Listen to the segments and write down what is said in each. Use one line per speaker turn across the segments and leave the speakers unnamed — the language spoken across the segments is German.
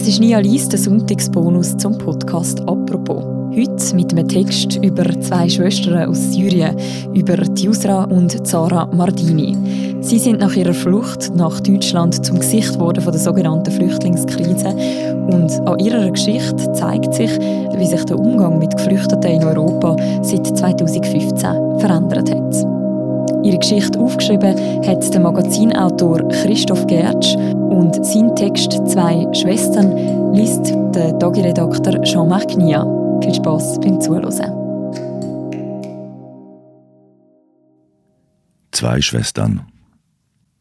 Es ist Nia Lies, der Sonntagsbonus zum Podcast «Apropos». Heute mit einem Text über zwei Schwestern aus Syrien, über Yusra und Zara Mardini. Sie sind nach ihrer Flucht nach Deutschland zum Gesicht geworden von der sogenannten Flüchtlingskrise. Und an ihrer Geschichte zeigt sich, wie sich der Umgang mit Geflüchteten in Europa seit 2015 verändert hat. Ihre Geschichte aufgeschrieben hat der Magazinautor Christoph Gertsch und sein Text «Zwei Schwestern» liest der Dagi-Redakteur Jean-Marc Nia. Viel Spass beim Zuhören.
Zwei Schwestern.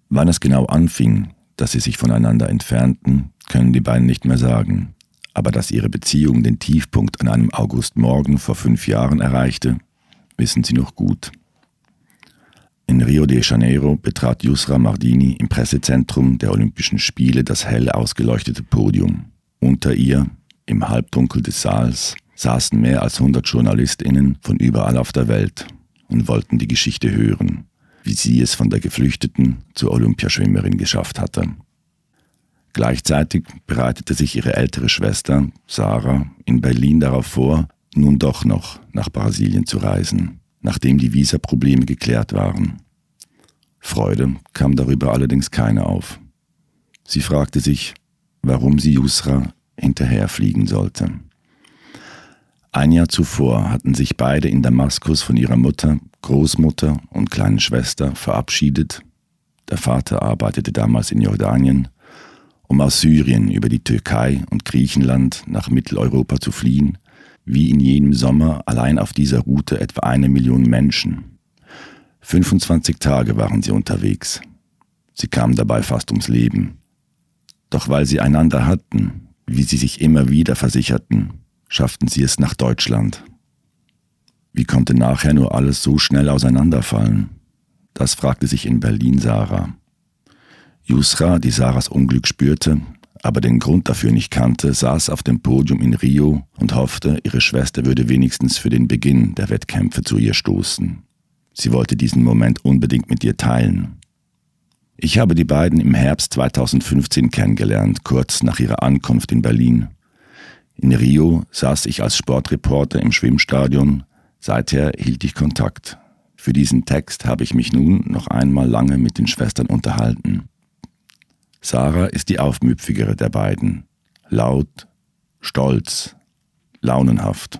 Wann es genau anfing, dass sie sich voneinander entfernten, können die beiden nicht mehr sagen. Aber dass ihre Beziehung den Tiefpunkt an einem Augustmorgen vor fünf Jahren erreichte, wissen sie noch gut. In Rio de Janeiro betrat Yusra Mardini im Pressezentrum der Olympischen Spiele das hell ausgeleuchtete Podium. Unter ihr, im Halbdunkel des Saals, saßen mehr als 100 JournalistInnen von überall auf der Welt und wollten die Geschichte hören, wie sie es von der Geflüchteten zur Olympiaschwimmerin geschafft hatte. Gleichzeitig bereitete sich ihre ältere Schwester, Sarah, in Berlin darauf vor, nun doch noch nach Brasilien zu reisen nachdem die Visaprobleme geklärt waren. Freude kam darüber allerdings keine auf. Sie fragte sich, warum sie Yusra hinterherfliegen sollte. Ein Jahr zuvor hatten sich beide in Damaskus von ihrer Mutter, Großmutter und kleinen Schwester verabschiedet. Der Vater arbeitete damals in Jordanien, um aus Syrien über die Türkei und Griechenland nach Mitteleuropa zu fliehen wie in jenem Sommer allein auf dieser Route etwa eine Million Menschen. 25 Tage waren sie unterwegs. Sie kamen dabei fast ums Leben. Doch weil sie einander hatten, wie sie sich immer wieder versicherten, schafften sie es nach Deutschland. Wie konnte nachher nur alles so schnell auseinanderfallen? Das fragte sich in Berlin Sarah. Yusra, die Sarahs Unglück spürte, aber den Grund dafür nicht kannte, saß auf dem Podium in Rio und hoffte, ihre Schwester würde wenigstens für den Beginn der Wettkämpfe zu ihr stoßen. Sie wollte diesen Moment unbedingt mit ihr teilen. Ich habe die beiden im Herbst 2015 kennengelernt, kurz nach ihrer Ankunft in Berlin. In Rio saß ich als Sportreporter im Schwimmstadion, seither hielt ich Kontakt. Für diesen Text habe ich mich nun noch einmal lange mit den Schwestern unterhalten. Sarah ist die aufmüpfigere der beiden. Laut, stolz, launenhaft.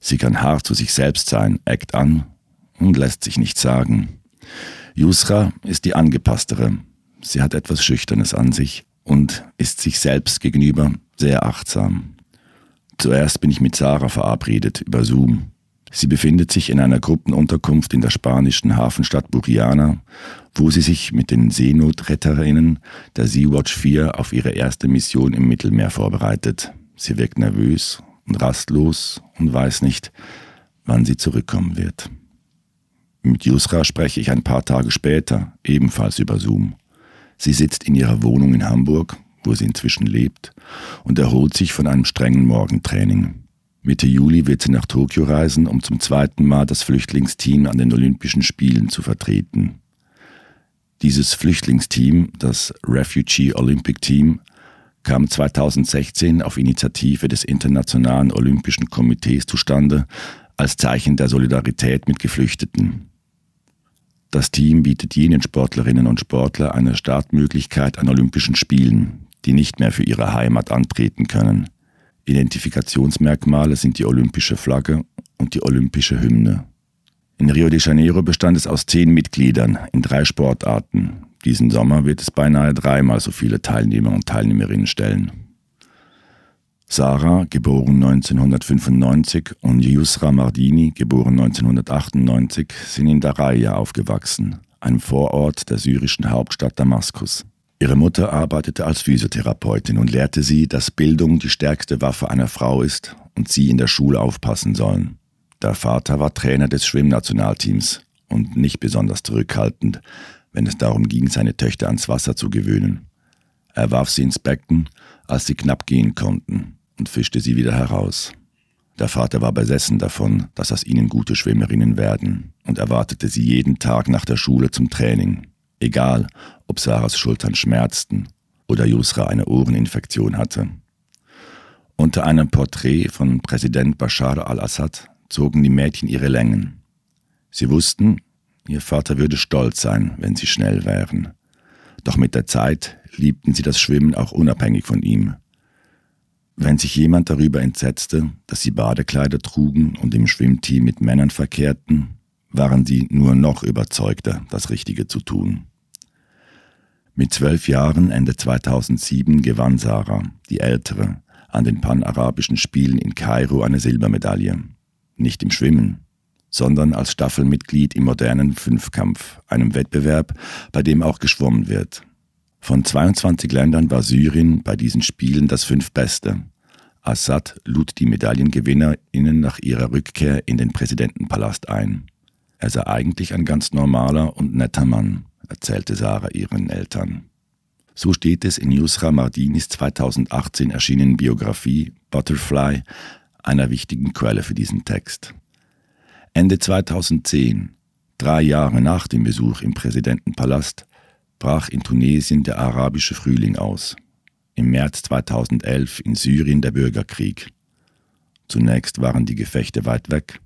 Sie kann hart zu sich selbst sein, eckt an und lässt sich nicht sagen. Yusra ist die angepasstere. Sie hat etwas Schüchternes an sich und ist sich selbst gegenüber sehr achtsam. Zuerst bin ich mit Sarah verabredet über Zoom. Sie befindet sich in einer Gruppenunterkunft in der spanischen Hafenstadt Buriana, wo sie sich mit den Seenotretterinnen der Sea-Watch 4 auf ihre erste Mission im Mittelmeer vorbereitet. Sie wirkt nervös und rastlos und weiß nicht, wann sie zurückkommen wird. Mit Yusra spreche ich ein paar Tage später, ebenfalls über Zoom. Sie sitzt in ihrer Wohnung in Hamburg, wo sie inzwischen lebt, und erholt sich von einem strengen Morgentraining. Mitte Juli wird sie nach Tokio reisen, um zum zweiten Mal das Flüchtlingsteam an den Olympischen Spielen zu vertreten. Dieses Flüchtlingsteam, das Refugee Olympic Team, kam 2016 auf Initiative des Internationalen Olympischen Komitees zustande als Zeichen der Solidarität mit Geflüchteten. Das Team bietet jenen Sportlerinnen und Sportler eine Startmöglichkeit an Olympischen Spielen, die nicht mehr für ihre Heimat antreten können. Identifikationsmerkmale sind die olympische Flagge und die olympische Hymne. In Rio de Janeiro bestand es aus zehn Mitgliedern in drei Sportarten. Diesen Sommer wird es beinahe dreimal so viele Teilnehmer und Teilnehmerinnen stellen. Sarah, geboren 1995, und Yusra Mardini, geboren 1998, sind in Daraya aufgewachsen, einem Vorort der syrischen Hauptstadt Damaskus. Ihre Mutter arbeitete als Physiotherapeutin und lehrte sie, dass Bildung die stärkste Waffe einer Frau ist und sie in der Schule aufpassen sollen. Der Vater war Trainer des Schwimmnationalteams und nicht besonders zurückhaltend, wenn es darum ging, seine Töchter ans Wasser zu gewöhnen. Er warf sie ins Becken, als sie knapp gehen konnten, und fischte sie wieder heraus. Der Vater war besessen davon, dass aus ihnen gute Schwimmerinnen werden, und erwartete sie jeden Tag nach der Schule zum Training egal ob Sarahs Schultern schmerzten oder Yusra eine Ohreninfektion hatte. Unter einem Porträt von Präsident Bashar al-Assad zogen die Mädchen ihre Längen. Sie wussten, ihr Vater würde stolz sein, wenn sie schnell wären. Doch mit der Zeit liebten sie das Schwimmen auch unabhängig von ihm. Wenn sich jemand darüber entsetzte, dass sie Badekleider trugen und im Schwimmteam mit Männern verkehrten, waren sie nur noch überzeugter, das Richtige zu tun. Mit zwölf Jahren Ende 2007 gewann Sarah, die Ältere, an den Panarabischen Spielen in Kairo eine Silbermedaille. Nicht im Schwimmen, sondern als Staffelmitglied im modernen Fünfkampf, einem Wettbewerb, bei dem auch geschwommen wird. Von 22 Ländern war Syrien bei diesen Spielen das fünfbeste. Assad lud die MedaillengewinnerInnen nach ihrer Rückkehr in den Präsidentenpalast ein. Er sei eigentlich ein ganz normaler und netter Mann, erzählte Sarah ihren Eltern. So steht es in Yusra Mardinis 2018 erschienenen Biografie Butterfly, einer wichtigen Quelle für diesen Text. Ende 2010, drei Jahre nach dem Besuch im Präsidentenpalast, brach in Tunesien der arabische Frühling aus. Im März 2011 in Syrien der Bürgerkrieg. Zunächst waren die Gefechte weit weg.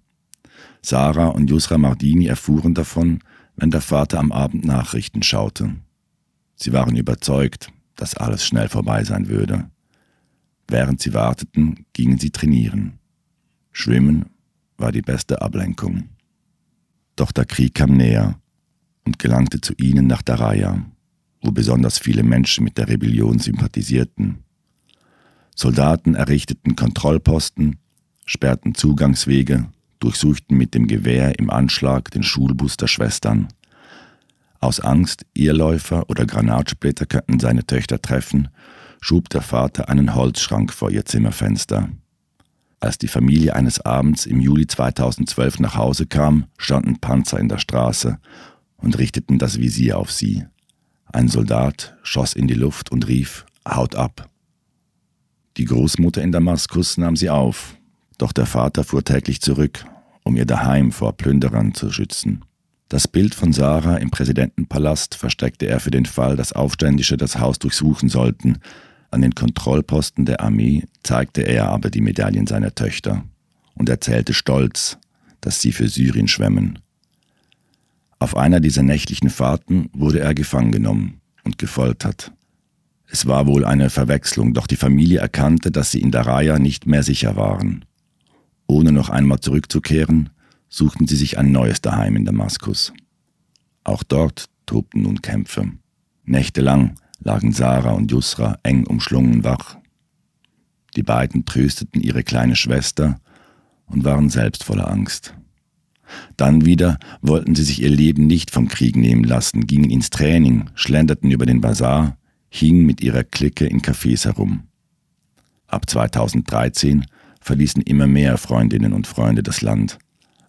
Sarah und Yusra Mardini erfuhren davon, wenn der Vater am Abend Nachrichten schaute. Sie waren überzeugt, dass alles schnell vorbei sein würde. Während sie warteten, gingen sie trainieren. Schwimmen war die beste Ablenkung. Doch der Krieg kam näher und gelangte zu ihnen nach Daraya, wo besonders viele Menschen mit der Rebellion sympathisierten. Soldaten errichteten Kontrollposten, sperrten Zugangswege, durchsuchten mit dem Gewehr im Anschlag den Schulbus der Schwestern. Aus Angst, Irrläufer oder Granatsplitter könnten seine Töchter treffen, schob der Vater einen Holzschrank vor ihr Zimmerfenster. Als die Familie eines Abends im Juli 2012 nach Hause kam, standen Panzer in der Straße und richteten das Visier auf sie. Ein Soldat schoss in die Luft und rief Haut ab. Die Großmutter in Damaskus nahm sie auf, doch der Vater fuhr täglich zurück, um ihr daheim vor Plünderern zu schützen. Das Bild von Sarah im Präsidentenpalast versteckte er für den Fall, dass Aufständische das Haus durchsuchen sollten. An den Kontrollposten der Armee zeigte er aber die Medaillen seiner Töchter und erzählte stolz, dass sie für Syrien schwemmen. Auf einer dieser nächtlichen Fahrten wurde er gefangen genommen und gefoltert. Es war wohl eine Verwechslung, doch die Familie erkannte, dass sie in Daraya nicht mehr sicher waren. Ohne noch einmal zurückzukehren, suchten sie sich ein neues Daheim in Damaskus. Auch dort tobten nun Kämpfe. Nächtelang lagen Sarah und Yusra eng umschlungen wach. Die beiden trösteten ihre kleine Schwester und waren selbst voller Angst. Dann wieder wollten sie sich ihr Leben nicht vom Krieg nehmen lassen, gingen ins Training, schlenderten über den Bazar, hingen mit ihrer Clique in Cafés herum. Ab 2013 verließen immer mehr Freundinnen und Freunde das Land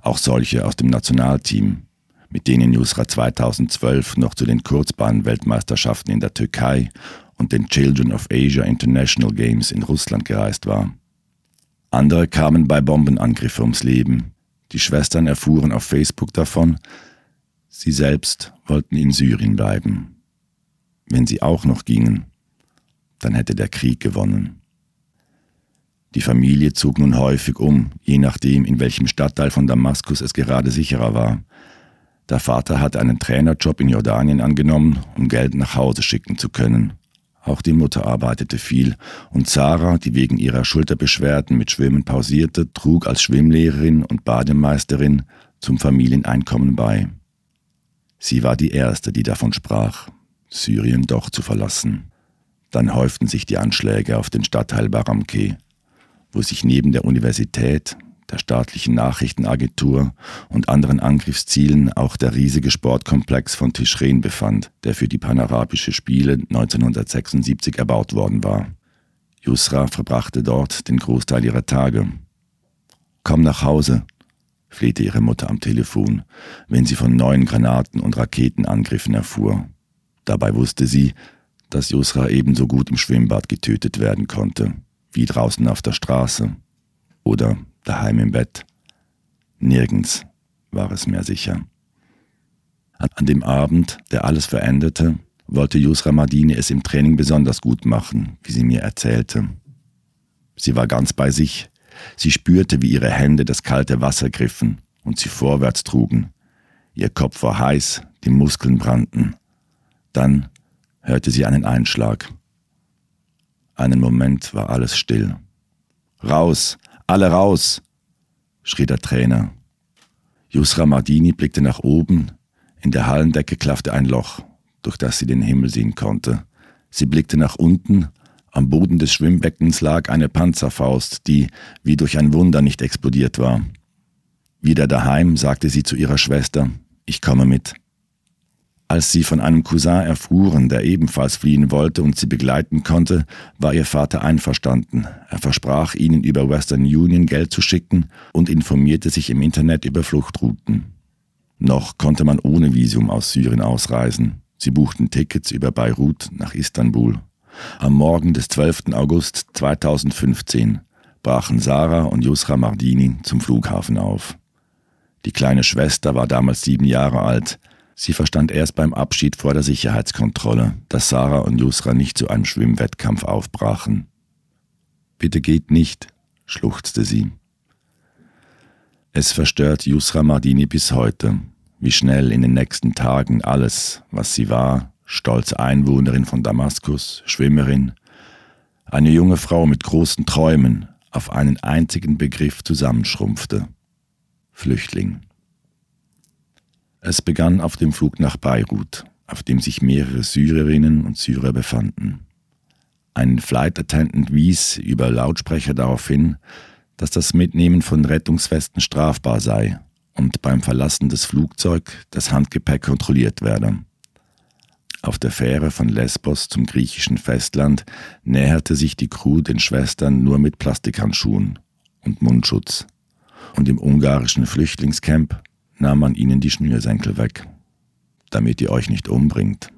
auch solche aus dem Nationalteam, mit denen Yusra 2012 noch zu den Kurzbahnweltmeisterschaften in der Türkei und den Children of Asia International Games in Russland gereist war. Andere kamen bei Bombenangriffen ums Leben. Die Schwestern erfuhren auf Facebook davon, sie selbst wollten in Syrien bleiben. Wenn sie auch noch gingen, dann hätte der Krieg gewonnen. Die Familie zog nun häufig um, je nachdem, in welchem Stadtteil von Damaskus es gerade sicherer war. Der Vater hatte einen Trainerjob in Jordanien angenommen, um Geld nach Hause schicken zu können. Auch die Mutter arbeitete viel, und Sarah, die wegen ihrer Schulterbeschwerden mit Schwimmen pausierte, trug als Schwimmlehrerin und Bademeisterin zum Familieneinkommen bei. Sie war die Erste, die davon sprach, Syrien doch zu verlassen. Dann häuften sich die Anschläge auf den Stadtteil Baramke wo sich neben der Universität, der staatlichen Nachrichtenagentur und anderen Angriffszielen auch der riesige Sportkomplex von Tischren befand, der für die Panarabische Spiele 1976 erbaut worden war. Yusra verbrachte dort den Großteil ihrer Tage. Komm nach Hause, flehte ihre Mutter am Telefon, wenn sie von neuen Granaten und Raketenangriffen erfuhr. Dabei wusste sie, dass Yusra ebenso gut im Schwimmbad getötet werden konnte wie draußen auf der Straße oder daheim im Bett. Nirgends war es mehr sicher. An dem Abend, der alles veränderte, wollte Yusra Madini es im Training besonders gut machen, wie sie mir erzählte. Sie war ganz bei sich. Sie spürte, wie ihre Hände das kalte Wasser griffen und sie vorwärts trugen. Ihr Kopf war heiß, die Muskeln brannten. Dann hörte sie einen Einschlag. Einen Moment war alles still. Raus, alle raus, schrie der Trainer. Yusra Mardini blickte nach oben. In der Hallendecke klaffte ein Loch, durch das sie den Himmel sehen konnte. Sie blickte nach unten. Am Boden des Schwimmbeckens lag eine Panzerfaust, die wie durch ein Wunder nicht explodiert war. Wieder daheim sagte sie zu ihrer Schwester, ich komme mit. Als sie von einem Cousin erfuhren, der ebenfalls fliehen wollte und sie begleiten konnte, war ihr Vater einverstanden. Er versprach ihnen über Western Union Geld zu schicken und informierte sich im Internet über Fluchtrouten. Noch konnte man ohne Visum aus Syrien ausreisen. Sie buchten Tickets über Beirut nach Istanbul. Am Morgen des 12. August 2015 brachen Sarah und Yusra Mardini zum Flughafen auf. Die kleine Schwester war damals sieben Jahre alt, Sie verstand erst beim Abschied vor der Sicherheitskontrolle, dass Sarah und Yusra nicht zu einem Schwimmwettkampf aufbrachen. Bitte geht nicht, schluchzte sie. Es verstört Yusra Mardini bis heute, wie schnell in den nächsten Tagen alles, was sie war, stolze Einwohnerin von Damaskus, Schwimmerin, eine junge Frau mit großen Träumen, auf einen einzigen Begriff zusammenschrumpfte. Flüchtling. Es begann auf dem Flug nach Beirut, auf dem sich mehrere Syrerinnen und Syrer befanden. Ein Flight Attendant wies über Lautsprecher darauf hin, dass das Mitnehmen von Rettungswesten strafbar sei und beim Verlassen des Flugzeugs das Handgepäck kontrolliert werde. Auf der Fähre von Lesbos zum griechischen Festland näherte sich die Crew den Schwestern nur mit Plastikhandschuhen und Mundschutz. Und im ungarischen Flüchtlingscamp nahm man ihnen die Schnürsenkel weg. Damit ihr euch nicht umbringt,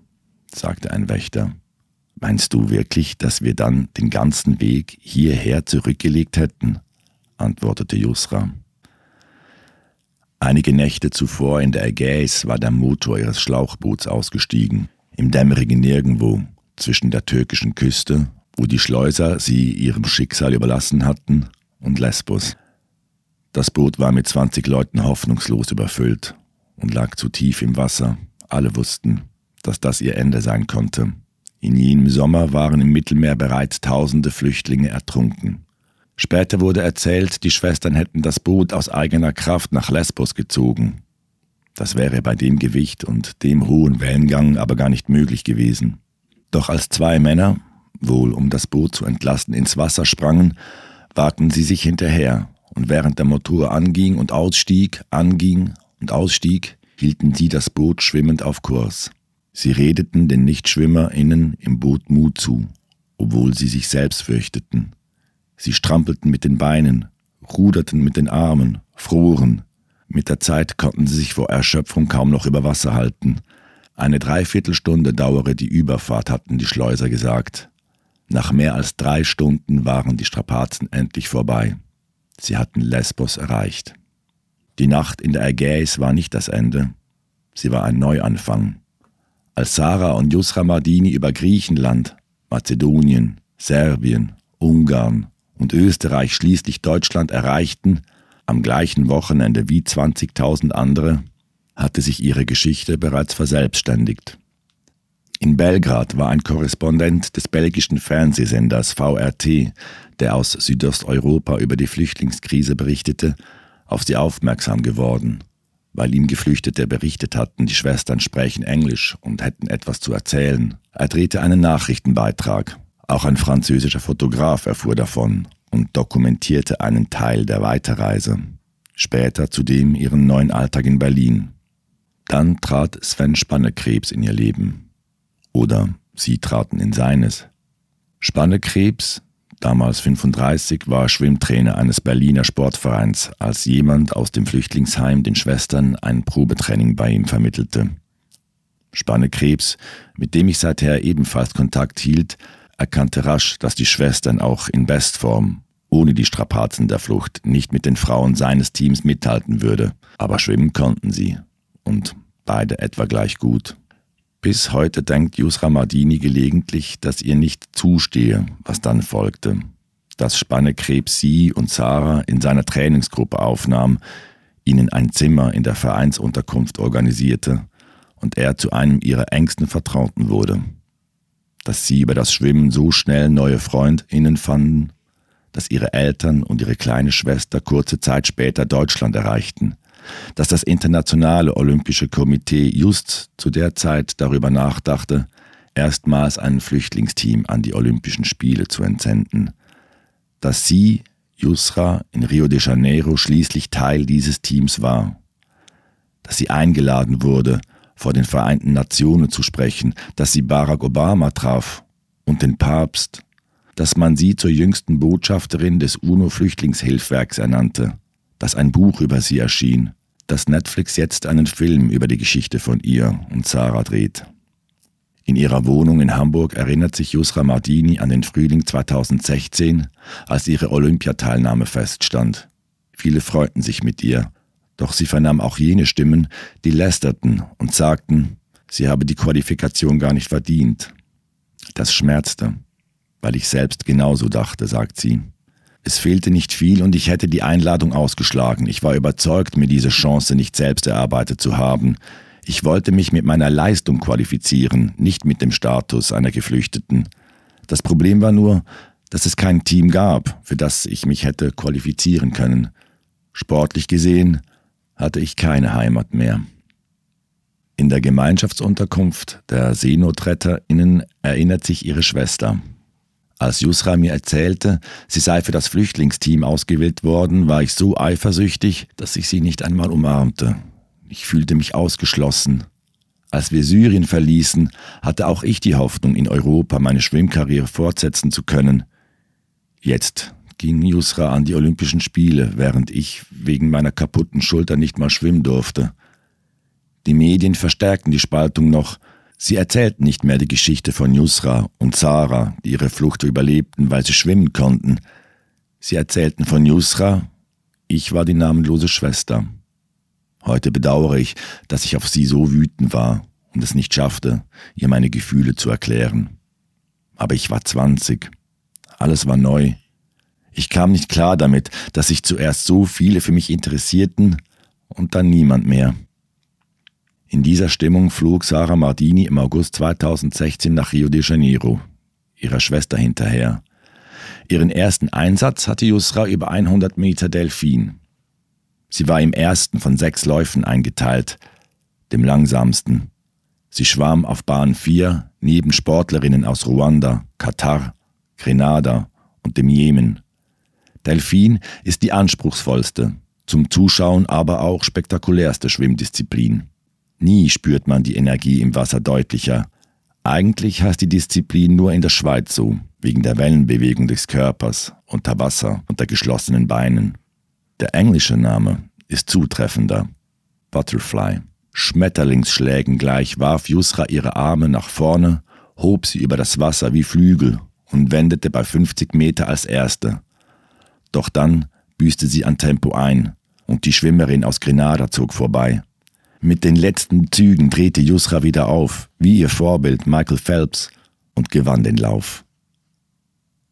sagte ein Wächter. Meinst du wirklich, dass wir dann den ganzen Weg hierher zurückgelegt hätten? antwortete Jusra. Einige Nächte zuvor in der Ägäis war der Motor ihres Schlauchboots ausgestiegen, im dämmerigen Nirgendwo, zwischen der türkischen Küste, wo die Schleuser sie ihrem Schicksal überlassen hatten, und Lesbos. Das Boot war mit 20 Leuten hoffnungslos überfüllt und lag zu tief im Wasser. Alle wussten, dass das ihr Ende sein konnte. In jenem Sommer waren im Mittelmeer bereits tausende Flüchtlinge ertrunken. Später wurde erzählt, die Schwestern hätten das Boot aus eigener Kraft nach Lesbos gezogen. Das wäre bei dem Gewicht und dem hohen Wellengang aber gar nicht möglich gewesen. Doch als zwei Männer, wohl um das Boot zu entlasten, ins Wasser sprangen, wagten sie sich hinterher und während der Motor anging und ausstieg, anging und ausstieg, hielten sie das Boot schwimmend auf Kurs. Sie redeten den NichtschwimmerInnen im Boot Mut zu, obwohl sie sich selbst fürchteten. Sie strampelten mit den Beinen, ruderten mit den Armen, froren. Mit der Zeit konnten sie sich vor Erschöpfung kaum noch über Wasser halten. Eine Dreiviertelstunde dauere die Überfahrt, hatten die Schleuser gesagt. Nach mehr als drei Stunden waren die Strapazen endlich vorbei. Sie hatten Lesbos erreicht. Die Nacht in der Ägäis war nicht das Ende, sie war ein Neuanfang. Als Sarah und Yusra Mardini über Griechenland, Mazedonien, Serbien, Ungarn und Österreich schließlich Deutschland erreichten, am gleichen Wochenende wie 20.000 andere, hatte sich ihre Geschichte bereits verselbstständigt. In Belgrad war ein Korrespondent des belgischen Fernsehsenders VRT, der aus Südosteuropa über die Flüchtlingskrise berichtete, auf sie aufmerksam geworden, weil ihm Geflüchtete berichtet hatten, die Schwestern sprechen Englisch und hätten etwas zu erzählen. Er drehte einen Nachrichtenbeitrag. Auch ein französischer Fotograf erfuhr davon und dokumentierte einen Teil der Weiterreise. Später zudem ihren neuen Alltag in Berlin. Dann trat Sven Spannekrebs in ihr Leben oder sie traten in seines. Spannekrebs, damals 35, war Schwimmtrainer eines Berliner Sportvereins, als jemand aus dem Flüchtlingsheim den Schwestern ein Probetraining bei ihm vermittelte. Spannekrebs, mit dem ich seither ebenfalls Kontakt hielt, erkannte rasch, dass die Schwestern auch in Bestform, ohne die Strapazen der Flucht, nicht mit den Frauen seines Teams mithalten würde, aber schwimmen konnten sie und beide etwa gleich gut. Bis heute denkt Yusra Mardini gelegentlich, dass ihr nicht zustehe, was dann folgte. Dass Spannekrebs sie und Sarah in seiner Trainingsgruppe aufnahm, ihnen ein Zimmer in der Vereinsunterkunft organisierte und er zu einem ihrer engsten Vertrauten wurde. Dass sie über das Schwimmen so schnell neue FreundInnen fanden, dass ihre Eltern und ihre kleine Schwester kurze Zeit später Deutschland erreichten, dass das Internationale Olympische Komitee just zu der Zeit darüber nachdachte, erstmals ein Flüchtlingsteam an die Olympischen Spiele zu entsenden, dass sie, Yusra, in Rio de Janeiro schließlich Teil dieses Teams war, dass sie eingeladen wurde, vor den Vereinten Nationen zu sprechen, dass sie Barack Obama traf und den Papst, dass man sie zur jüngsten Botschafterin des UNO-Flüchtlingshilfwerks ernannte, dass ein Buch über sie erschien, dass Netflix jetzt einen Film über die Geschichte von ihr und Sarah dreht. In ihrer Wohnung in Hamburg erinnert sich Yusra Mardini an den Frühling 2016, als ihre Olympiateilnahme feststand. Viele freuten sich mit ihr, doch sie vernahm auch jene Stimmen, die lästerten und sagten, sie habe die Qualifikation gar nicht verdient. Das schmerzte, weil ich selbst genauso dachte, sagt sie. Es fehlte nicht viel und ich hätte die Einladung ausgeschlagen. Ich war überzeugt, mir diese Chance nicht selbst erarbeitet zu haben. Ich wollte mich mit meiner Leistung qualifizieren, nicht mit dem Status einer Geflüchteten. Das Problem war nur, dass es kein Team gab, für das ich mich hätte qualifizieren können. Sportlich gesehen hatte ich keine Heimat mehr. In der Gemeinschaftsunterkunft der SeenotretterInnen erinnert sich ihre Schwester. Als Yusra mir erzählte, sie sei für das Flüchtlingsteam ausgewählt worden, war ich so eifersüchtig, dass ich sie nicht einmal umarmte. Ich fühlte mich ausgeschlossen. Als wir Syrien verließen, hatte auch ich die Hoffnung, in Europa meine Schwimmkarriere fortsetzen zu können. Jetzt ging Yusra an die Olympischen Spiele, während ich wegen meiner kaputten Schulter nicht mal schwimmen durfte. Die Medien verstärkten die Spaltung noch, Sie erzählten nicht mehr die Geschichte von Yusra und Sarah, die ihre Flucht überlebten, weil sie schwimmen konnten. Sie erzählten von Yusra, ich war die namenlose Schwester. Heute bedauere ich, dass ich auf sie so wütend war und es nicht schaffte, ihr meine Gefühle zu erklären. Aber ich war zwanzig. Alles war neu. Ich kam nicht klar damit, dass sich zuerst so viele für mich interessierten und dann niemand mehr. In dieser Stimmung flog Sarah Mardini im August 2016 nach Rio de Janeiro, ihrer Schwester hinterher. Ihren ersten Einsatz hatte Yusra über 100 Meter Delfin. Sie war im ersten von sechs Läufen eingeteilt, dem langsamsten. Sie schwamm auf Bahn 4 neben Sportlerinnen aus Ruanda, Katar, Grenada und dem Jemen. Delfin ist die anspruchsvollste, zum Zuschauen aber auch spektakulärste Schwimmdisziplin. Nie spürt man die Energie im Wasser deutlicher. Eigentlich heißt die Disziplin nur in der Schweiz so, wegen der Wellenbewegung des Körpers unter Wasser und der geschlossenen Beinen. Der englische Name ist zutreffender. Butterfly. Schmetterlingsschlägen gleich warf Yusra ihre Arme nach vorne, hob sie über das Wasser wie Flügel und wendete bei 50 Meter als Erste. Doch dann büßte sie an Tempo ein und die Schwimmerin aus Grenada zog vorbei. Mit den letzten Zügen drehte Yusra wieder auf, wie ihr Vorbild Michael Phelps, und gewann den Lauf.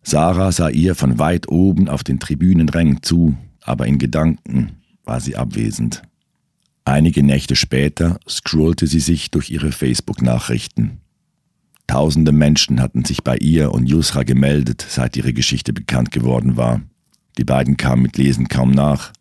Sarah sah ihr von weit oben auf den Tribünenrängen zu, aber in Gedanken war sie abwesend. Einige Nächte später scrollte sie sich durch ihre Facebook-Nachrichten. Tausende Menschen hatten sich bei ihr und Yusra gemeldet, seit ihre Geschichte bekannt geworden war. Die beiden kamen mit Lesen kaum nach.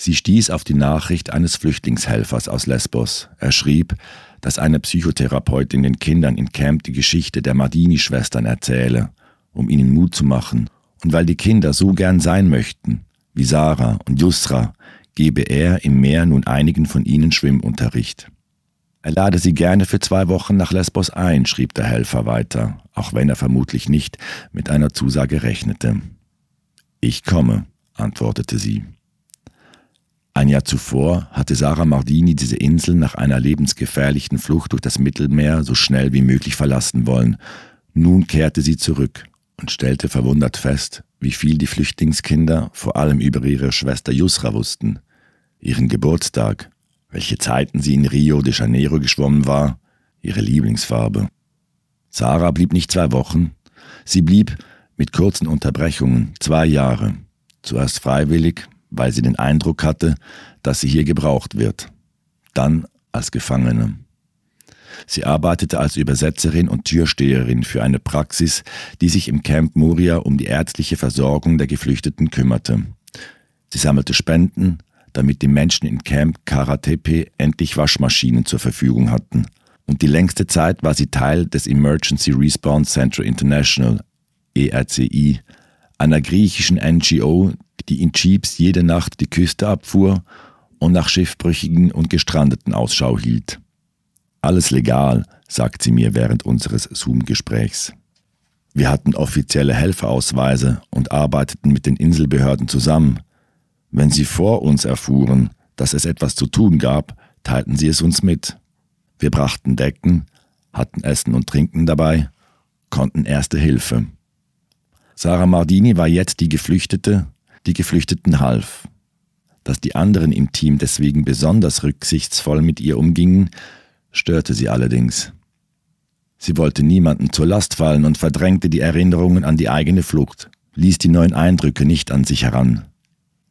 Sie stieß auf die Nachricht eines Flüchtlingshelfers aus Lesbos. Er schrieb, dass eine Psychotherapeutin den Kindern in Camp die Geschichte der Madini-Schwestern erzähle, um ihnen Mut zu machen. Und weil die Kinder so gern sein möchten, wie Sarah und Yusra, gebe er im Meer nun einigen von ihnen Schwimmunterricht. Er lade sie gerne für zwei Wochen nach Lesbos ein, schrieb der Helfer weiter, auch wenn er vermutlich nicht mit einer Zusage rechnete. Ich komme, antwortete sie. Ein Jahr zuvor hatte Sarah Mardini diese Insel nach einer lebensgefährlichen Flucht durch das Mittelmeer so schnell wie möglich verlassen wollen. Nun kehrte sie zurück und stellte verwundert fest, wie viel die Flüchtlingskinder vor allem über ihre Schwester Yusra wussten, ihren Geburtstag, welche Zeiten sie in Rio de Janeiro geschwommen war, ihre Lieblingsfarbe. Sarah blieb nicht zwei Wochen, sie blieb mit kurzen Unterbrechungen zwei Jahre, zuerst freiwillig, weil sie den Eindruck hatte, dass sie hier gebraucht wird, dann als Gefangene. Sie arbeitete als Übersetzerin und Türsteherin für eine Praxis, die sich im Camp Moria um die ärztliche Versorgung der Geflüchteten kümmerte. Sie sammelte Spenden, damit die Menschen in Camp Karatepe endlich Waschmaschinen zur Verfügung hatten. Und die längste Zeit war sie Teil des Emergency Response Center International, ERCI, einer griechischen NGO, die in Jeeps jede Nacht die Küste abfuhr und nach Schiffbrüchigen und Gestrandeten Ausschau hielt. Alles legal, sagt sie mir während unseres Zoom-Gesprächs. Wir hatten offizielle Helferausweise und arbeiteten mit den Inselbehörden zusammen. Wenn sie vor uns erfuhren, dass es etwas zu tun gab, teilten sie es uns mit. Wir brachten Decken, hatten Essen und Trinken dabei, konnten erste Hilfe. Sarah Mardini war jetzt die Geflüchtete, die Geflüchteten half. Dass die anderen im Team deswegen besonders rücksichtsvoll mit ihr umgingen, störte sie allerdings. Sie wollte niemanden zur Last fallen und verdrängte die Erinnerungen an die eigene Flucht, ließ die neuen Eindrücke nicht an sich heran.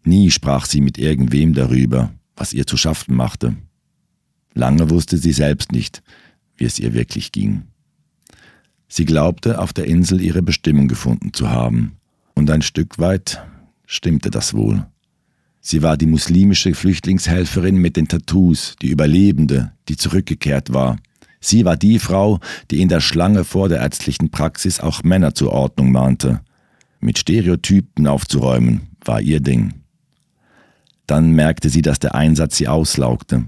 Nie sprach sie mit irgendwem darüber, was ihr zu schaffen machte. Lange wusste sie selbst nicht, wie es ihr wirklich ging. Sie glaubte, auf der Insel ihre Bestimmung gefunden zu haben, und ein Stück weit stimmte das wohl. Sie war die muslimische Flüchtlingshelferin mit den Tattoos, die Überlebende, die zurückgekehrt war. Sie war die Frau, die in der Schlange vor der ärztlichen Praxis auch Männer zur Ordnung mahnte. Mit Stereotypen aufzuräumen war ihr Ding. Dann merkte sie, dass der Einsatz sie auslaugte.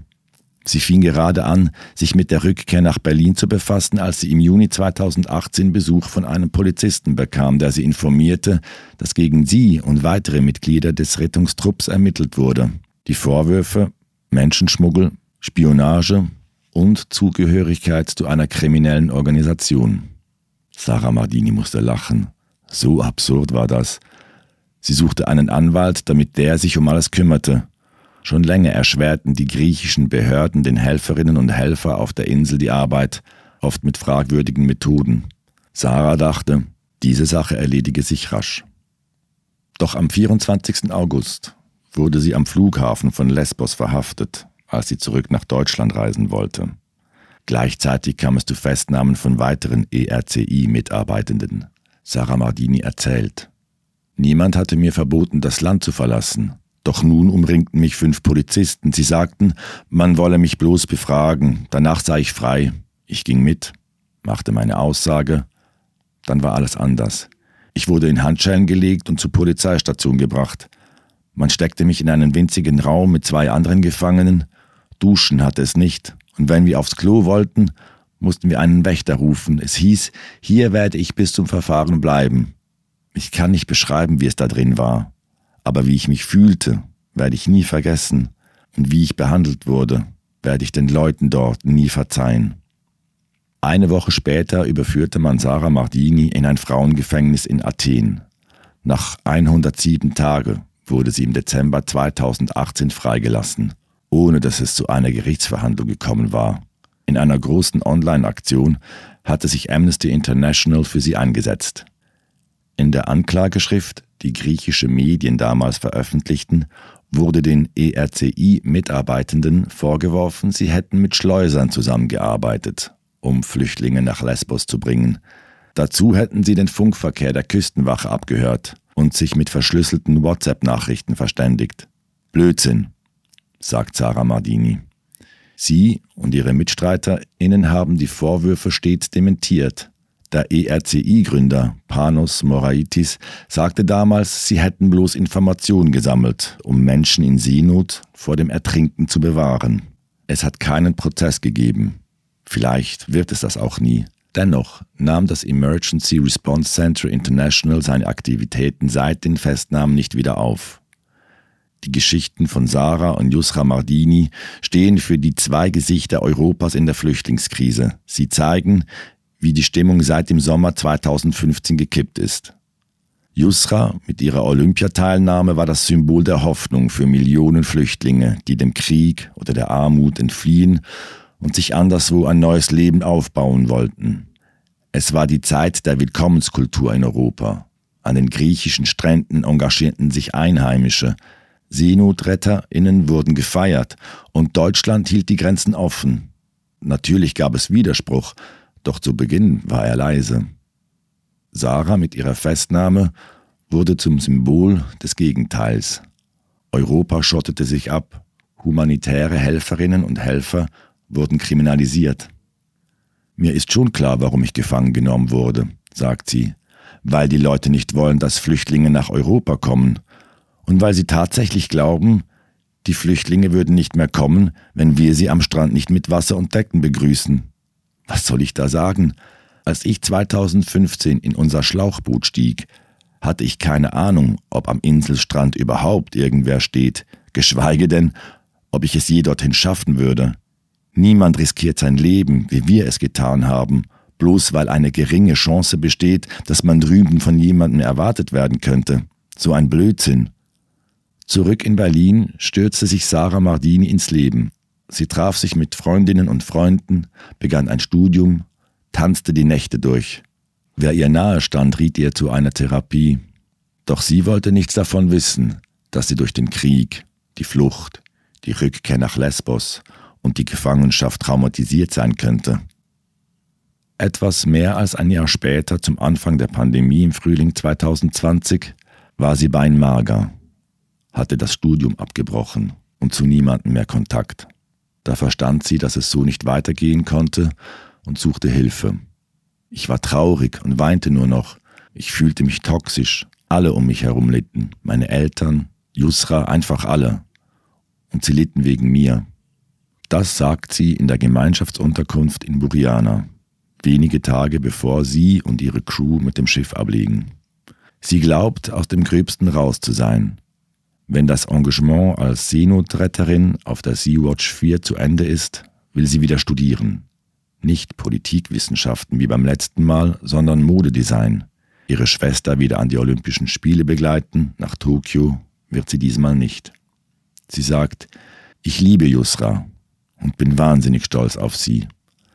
Sie fing gerade an, sich mit der Rückkehr nach Berlin zu befassen, als sie im Juni 2018 Besuch von einem Polizisten bekam, der sie informierte, dass gegen sie und weitere Mitglieder des Rettungstrupps ermittelt wurde. Die Vorwürfe Menschenschmuggel, Spionage und Zugehörigkeit zu einer kriminellen Organisation. Sarah Mardini musste lachen. So absurd war das. Sie suchte einen Anwalt, damit der sich um alles kümmerte. Schon länger erschwerten die griechischen Behörden den Helferinnen und Helfer auf der Insel die Arbeit, oft mit fragwürdigen Methoden. Sarah dachte, diese Sache erledige sich rasch. Doch am 24. August wurde sie am Flughafen von Lesbos verhaftet, als sie zurück nach Deutschland reisen wollte. Gleichzeitig kam es zu Festnahmen von weiteren ERCI-Mitarbeitenden. Sarah Mardini erzählt. Niemand hatte mir verboten, das Land zu verlassen. Doch nun umringten mich fünf Polizisten. Sie sagten, man wolle mich bloß befragen. Danach sei ich frei. Ich ging mit, machte meine Aussage. Dann war alles anders. Ich wurde in Handschellen gelegt und zur Polizeistation gebracht. Man steckte mich in einen winzigen Raum mit zwei anderen Gefangenen. Duschen hatte es nicht. Und wenn wir aufs Klo wollten, mussten wir einen Wächter rufen. Es hieß, hier werde ich bis zum Verfahren bleiben. Ich kann nicht beschreiben, wie es da drin war. Aber wie ich mich fühlte, werde ich nie vergessen, und wie ich behandelt wurde, werde ich den Leuten dort nie verzeihen. Eine Woche später überführte man Sarah Mardini in ein Frauengefängnis in Athen. Nach 107 Tagen wurde sie im Dezember 2018 freigelassen, ohne dass es zu einer Gerichtsverhandlung gekommen war. In einer großen Online-Aktion hatte sich Amnesty International für sie eingesetzt. In der Anklageschrift die griechische Medien damals veröffentlichten, wurde den ERCI-Mitarbeitenden vorgeworfen, sie hätten mit Schleusern zusammengearbeitet, um Flüchtlinge nach Lesbos zu bringen. Dazu hätten sie den Funkverkehr der Küstenwache abgehört und sich mit verschlüsselten WhatsApp-Nachrichten verständigt. Blödsinn, sagt Sarah Mardini. Sie und ihre MitstreiterInnen haben die Vorwürfe stets dementiert. Der ERCI-Gründer Panos Moraitis sagte damals, sie hätten bloß Informationen gesammelt, um Menschen in Seenot vor dem Ertrinken zu bewahren. Es hat keinen Prozess gegeben. Vielleicht wird es das auch nie. Dennoch nahm das Emergency Response Center International seine Aktivitäten seit den Festnahmen nicht wieder auf. Die Geschichten von Sarah und Yusra Mardini stehen für die zwei Gesichter Europas in der Flüchtlingskrise. Sie zeigen, wie die Stimmung seit dem Sommer 2015 gekippt ist. Yusra mit ihrer Olympiateilnahme war das Symbol der Hoffnung für Millionen Flüchtlinge, die dem Krieg oder der Armut entfliehen und sich anderswo ein neues Leben aufbauen wollten. Es war die Zeit der Willkommenskultur in Europa. An den griechischen Stränden engagierten sich Einheimische, SeenotretterInnen wurden gefeiert und Deutschland hielt die Grenzen offen. Natürlich gab es Widerspruch, doch zu Beginn war er leise. Sarah mit ihrer Festnahme wurde zum Symbol des Gegenteils. Europa schottete sich ab, humanitäre Helferinnen und Helfer wurden kriminalisiert. Mir ist schon klar, warum ich gefangen genommen wurde, sagt sie, weil die Leute nicht wollen, dass Flüchtlinge nach Europa kommen und weil sie tatsächlich glauben, die Flüchtlinge würden nicht mehr kommen, wenn wir sie am Strand nicht mit Wasser und Decken begrüßen. Was soll ich da sagen? Als ich 2015 in unser Schlauchboot stieg, hatte ich keine Ahnung, ob am Inselstrand überhaupt irgendwer steht, geschweige denn, ob ich es je dorthin schaffen würde. Niemand riskiert sein Leben, wie wir es getan haben, bloß weil eine geringe Chance besteht, dass man drüben von jemandem erwartet werden könnte. So ein Blödsinn. Zurück in Berlin stürzte sich Sarah Mardini ins Leben. Sie traf sich mit Freundinnen und Freunden, begann ein Studium, tanzte die Nächte durch. Wer ihr nahe stand, riet ihr zu einer Therapie. Doch sie wollte nichts davon wissen, dass sie durch den Krieg, die Flucht, die Rückkehr nach Lesbos und die Gefangenschaft traumatisiert sein könnte. Etwas mehr als ein Jahr später, zum Anfang der Pandemie im Frühling 2020, war sie beinmager, hatte das Studium abgebrochen und zu niemandem mehr Kontakt. Da verstand sie, dass es so nicht weitergehen konnte und suchte Hilfe. Ich war traurig und weinte nur noch. Ich fühlte mich toxisch. Alle um mich herum litten. Meine Eltern, Yusra, einfach alle. Und sie litten wegen mir. Das sagt sie in der Gemeinschaftsunterkunft in Buriana, wenige Tage bevor sie und ihre Crew mit dem Schiff ablegen. Sie glaubt, aus dem Gröbsten raus zu sein. Wenn das Engagement als Seenotretterin auf der Sea-Watch 4 zu Ende ist, will sie wieder studieren. Nicht Politikwissenschaften wie beim letzten Mal, sondern Modedesign. Ihre Schwester wieder an die Olympischen Spiele begleiten, nach Tokio, wird sie diesmal nicht. Sie sagt, ich liebe Yusra, und bin wahnsinnig stolz auf sie.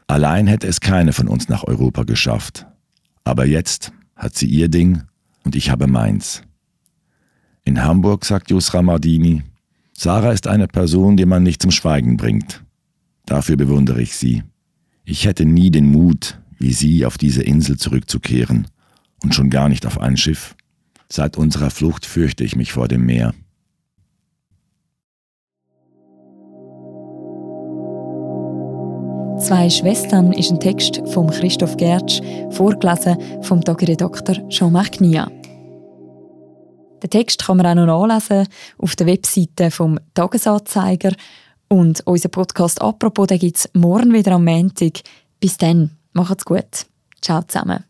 Allein hätte es keine von uns nach Europa geschafft. Aber jetzt hat sie ihr Ding und ich habe meins. In Hamburg sagt Yusra Mardini, Sarah ist eine Person, die man nicht zum Schweigen bringt. Dafür bewundere ich sie. Ich hätte nie den Mut, wie sie, auf diese Insel zurückzukehren und schon gar nicht auf ein Schiff. Seit unserer Flucht fürchte ich mich vor dem Meer.
Zwei Schwestern ist ein Text von Christoph Gertsch, vorgelesen vom Tagiredakteur Jean-Marc Nia. Den Text kann man auch noch nachlesen auf der Webseite vom Tagesanzeiger und unser Podcast «Apropos» gibt es morgen wieder am Montag. Bis dann, macht's gut. Ciao zusammen.